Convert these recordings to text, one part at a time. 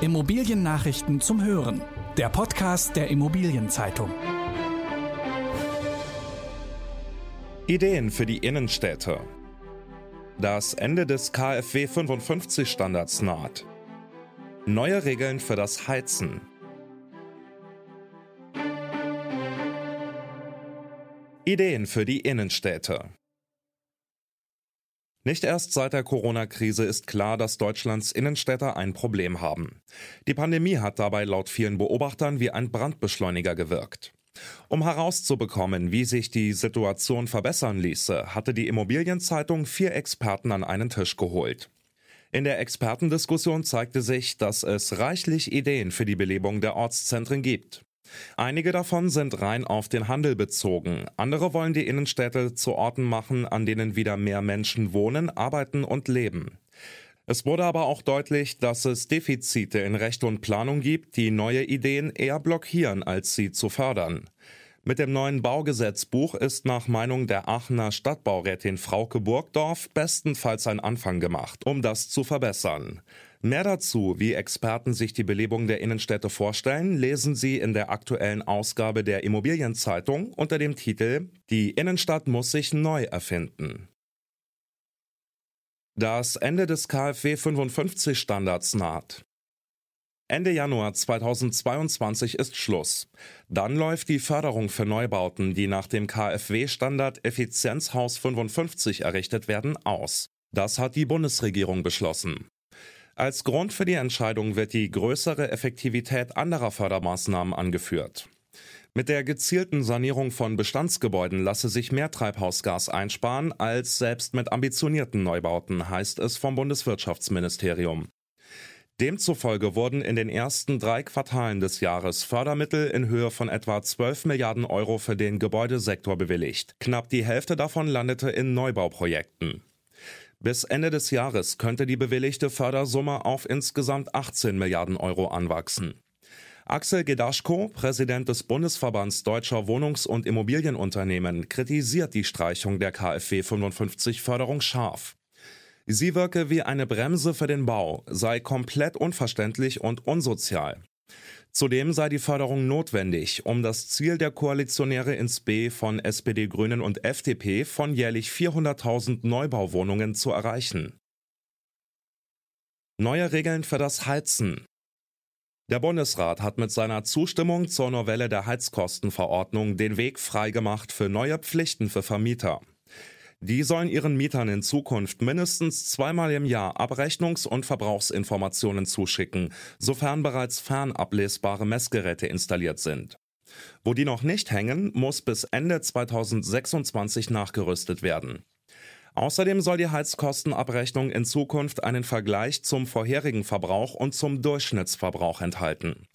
Immobiliennachrichten zum Hören. Der Podcast der Immobilienzeitung. Ideen für die Innenstädte. Das Ende des KfW 55 Standards naht. Neue Regeln für das Heizen. Ideen für die Innenstädte. Nicht erst seit der Corona-Krise ist klar, dass Deutschlands Innenstädte ein Problem haben. Die Pandemie hat dabei laut vielen Beobachtern wie ein Brandbeschleuniger gewirkt. Um herauszubekommen, wie sich die Situation verbessern ließe, hatte die Immobilienzeitung vier Experten an einen Tisch geholt. In der Expertendiskussion zeigte sich, dass es reichlich Ideen für die Belebung der Ortszentren gibt. Einige davon sind rein auf den Handel bezogen, andere wollen die Innenstädte zu Orten machen, an denen wieder mehr Menschen wohnen, arbeiten und leben. Es wurde aber auch deutlich, dass es Defizite in Recht und Planung gibt, die neue Ideen eher blockieren, als sie zu fördern. Mit dem neuen Baugesetzbuch ist nach Meinung der Aachener Stadtbaurätin Frauke Burgdorf bestenfalls ein Anfang gemacht, um das zu verbessern. Mehr dazu, wie Experten sich die Belebung der Innenstädte vorstellen, lesen Sie in der aktuellen Ausgabe der Immobilienzeitung unter dem Titel Die Innenstadt muss sich neu erfinden. Das Ende des KfW 55 Standards naht. Ende Januar 2022 ist Schluss. Dann läuft die Förderung für Neubauten, die nach dem KfW-Standard Effizienzhaus 55 errichtet werden, aus. Das hat die Bundesregierung beschlossen. Als Grund für die Entscheidung wird die größere Effektivität anderer Fördermaßnahmen angeführt. Mit der gezielten Sanierung von Bestandsgebäuden lasse sich mehr Treibhausgas einsparen als selbst mit ambitionierten Neubauten, heißt es vom Bundeswirtschaftsministerium. Demzufolge wurden in den ersten drei Quartalen des Jahres Fördermittel in Höhe von etwa 12 Milliarden Euro für den Gebäudesektor bewilligt. Knapp die Hälfte davon landete in Neubauprojekten. Bis Ende des Jahres könnte die bewilligte Fördersumme auf insgesamt 18 Milliarden Euro anwachsen. Axel Gedaschko, Präsident des Bundesverbands Deutscher Wohnungs- und Immobilienunternehmen, kritisiert die Streichung der KfW 55 Förderung scharf. Sie wirke wie eine Bremse für den Bau, sei komplett unverständlich und unsozial. Zudem sei die Förderung notwendig, um das Ziel der Koalitionäre ins B von SPD, Grünen und FDP von jährlich 400.000 Neubauwohnungen zu erreichen. Neue Regeln für das Heizen. Der Bundesrat hat mit seiner Zustimmung zur Novelle der Heizkostenverordnung den Weg freigemacht für neue Pflichten für Vermieter. Die sollen ihren Mietern in Zukunft mindestens zweimal im Jahr Abrechnungs- und Verbrauchsinformationen zuschicken, sofern bereits fernablesbare Messgeräte installiert sind. Wo die noch nicht hängen, muss bis Ende 2026 nachgerüstet werden. Außerdem soll die Heizkostenabrechnung in Zukunft einen Vergleich zum vorherigen Verbrauch und zum Durchschnittsverbrauch enthalten.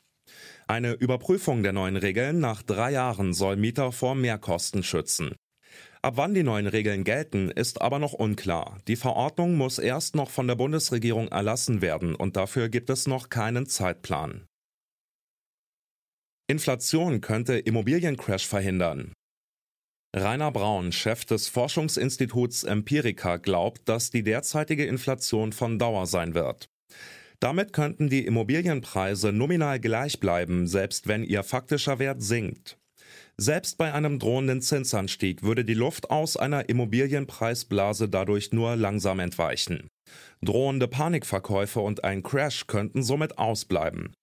Eine Überprüfung der neuen Regeln nach drei Jahren soll Mieter vor Mehrkosten schützen. Ab wann die neuen Regeln gelten, ist aber noch unklar. Die Verordnung muss erst noch von der Bundesregierung erlassen werden und dafür gibt es noch keinen Zeitplan. Inflation könnte Immobiliencrash verhindern. Rainer Braun, Chef des Forschungsinstituts Empirica, glaubt, dass die derzeitige Inflation von Dauer sein wird. Damit könnten die Immobilienpreise nominal gleich bleiben, selbst wenn ihr faktischer Wert sinkt. Selbst bei einem drohenden Zinsanstieg würde die Luft aus einer Immobilienpreisblase dadurch nur langsam entweichen. Drohende Panikverkäufe und ein Crash könnten somit ausbleiben.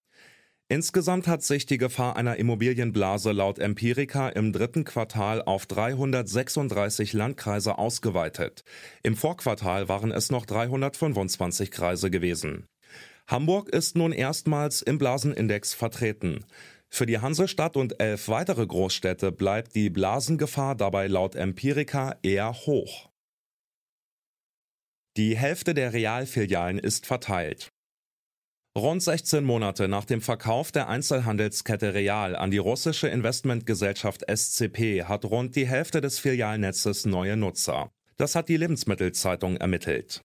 Insgesamt hat sich die Gefahr einer Immobilienblase laut Empirica im dritten Quartal auf 336 Landkreise ausgeweitet. Im Vorquartal waren es noch 325 Kreise gewesen. Hamburg ist nun erstmals im Blasenindex vertreten. Für die Hansestadt und elf weitere Großstädte bleibt die Blasengefahr dabei laut Empirica eher hoch. Die Hälfte der Realfilialen ist verteilt. Rund 16 Monate nach dem Verkauf der Einzelhandelskette Real an die russische Investmentgesellschaft SCP hat rund die Hälfte des Filialnetzes neue Nutzer. Das hat die Lebensmittelzeitung ermittelt.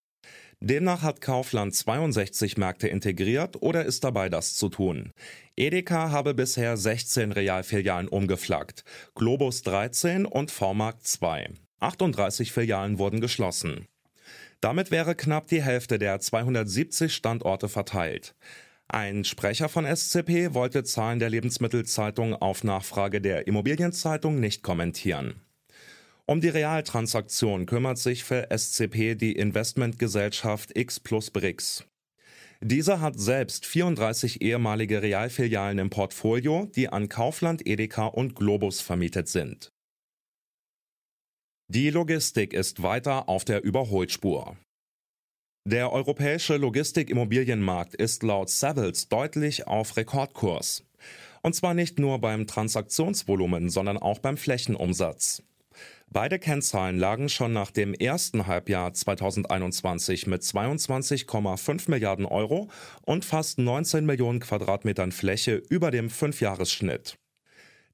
Demnach hat Kaufland 62 Märkte integriert oder ist dabei, das zu tun. Edeka habe bisher 16 Realfilialen umgeflaggt, Globus 13 und V-Markt 2. 38 Filialen wurden geschlossen. Damit wäre knapp die Hälfte der 270 Standorte verteilt. Ein Sprecher von SCP wollte Zahlen der Lebensmittelzeitung auf Nachfrage der Immobilienzeitung nicht kommentieren. Um die Realtransaktion kümmert sich für SCP die Investmentgesellschaft X Plus Brix. Dieser hat selbst 34 ehemalige Realfilialen im Portfolio, die an Kaufland, Edeka und Globus vermietet sind. Die Logistik ist weiter auf der Überholspur. Der europäische Logistikimmobilienmarkt ist laut Savills deutlich auf Rekordkurs. Und zwar nicht nur beim Transaktionsvolumen, sondern auch beim Flächenumsatz. Beide Kennzahlen lagen schon nach dem ersten Halbjahr 2021 mit 22,5 Milliarden Euro und fast 19 Millionen Quadratmetern Fläche über dem Fünfjahresschnitt.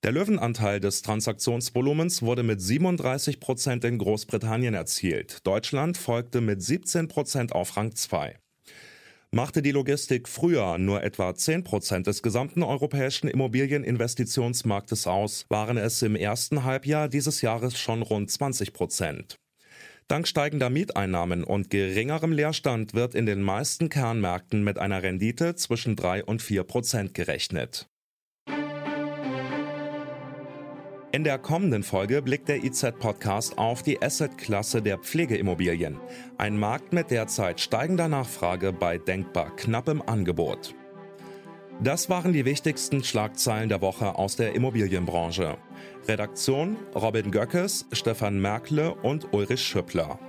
Der Löwenanteil des Transaktionsvolumens wurde mit 37 Prozent in Großbritannien erzielt. Deutschland folgte mit 17 Prozent auf Rang 2. Machte die Logistik früher nur etwa 10 Prozent des gesamten europäischen Immobilieninvestitionsmarktes aus, waren es im ersten Halbjahr dieses Jahres schon rund 20 Prozent. Dank steigender Mieteinnahmen und geringerem Leerstand wird in den meisten Kernmärkten mit einer Rendite zwischen 3 und 4 Prozent gerechnet. In der kommenden Folge blickt der IZ-Podcast auf die Assetklasse der Pflegeimmobilien. Ein Markt mit derzeit steigender Nachfrage bei denkbar knappem Angebot. Das waren die wichtigsten Schlagzeilen der Woche aus der Immobilienbranche. Redaktion Robin Göckes, Stefan Merkle und Ulrich Schüppler.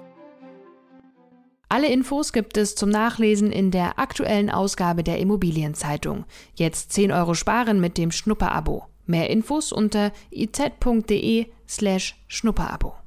Alle Infos gibt es zum Nachlesen in der aktuellen Ausgabe der Immobilienzeitung. Jetzt 10 Euro sparen mit dem Schnupper-Abo. Mehr Infos unter iz.de slash Schnupperabo.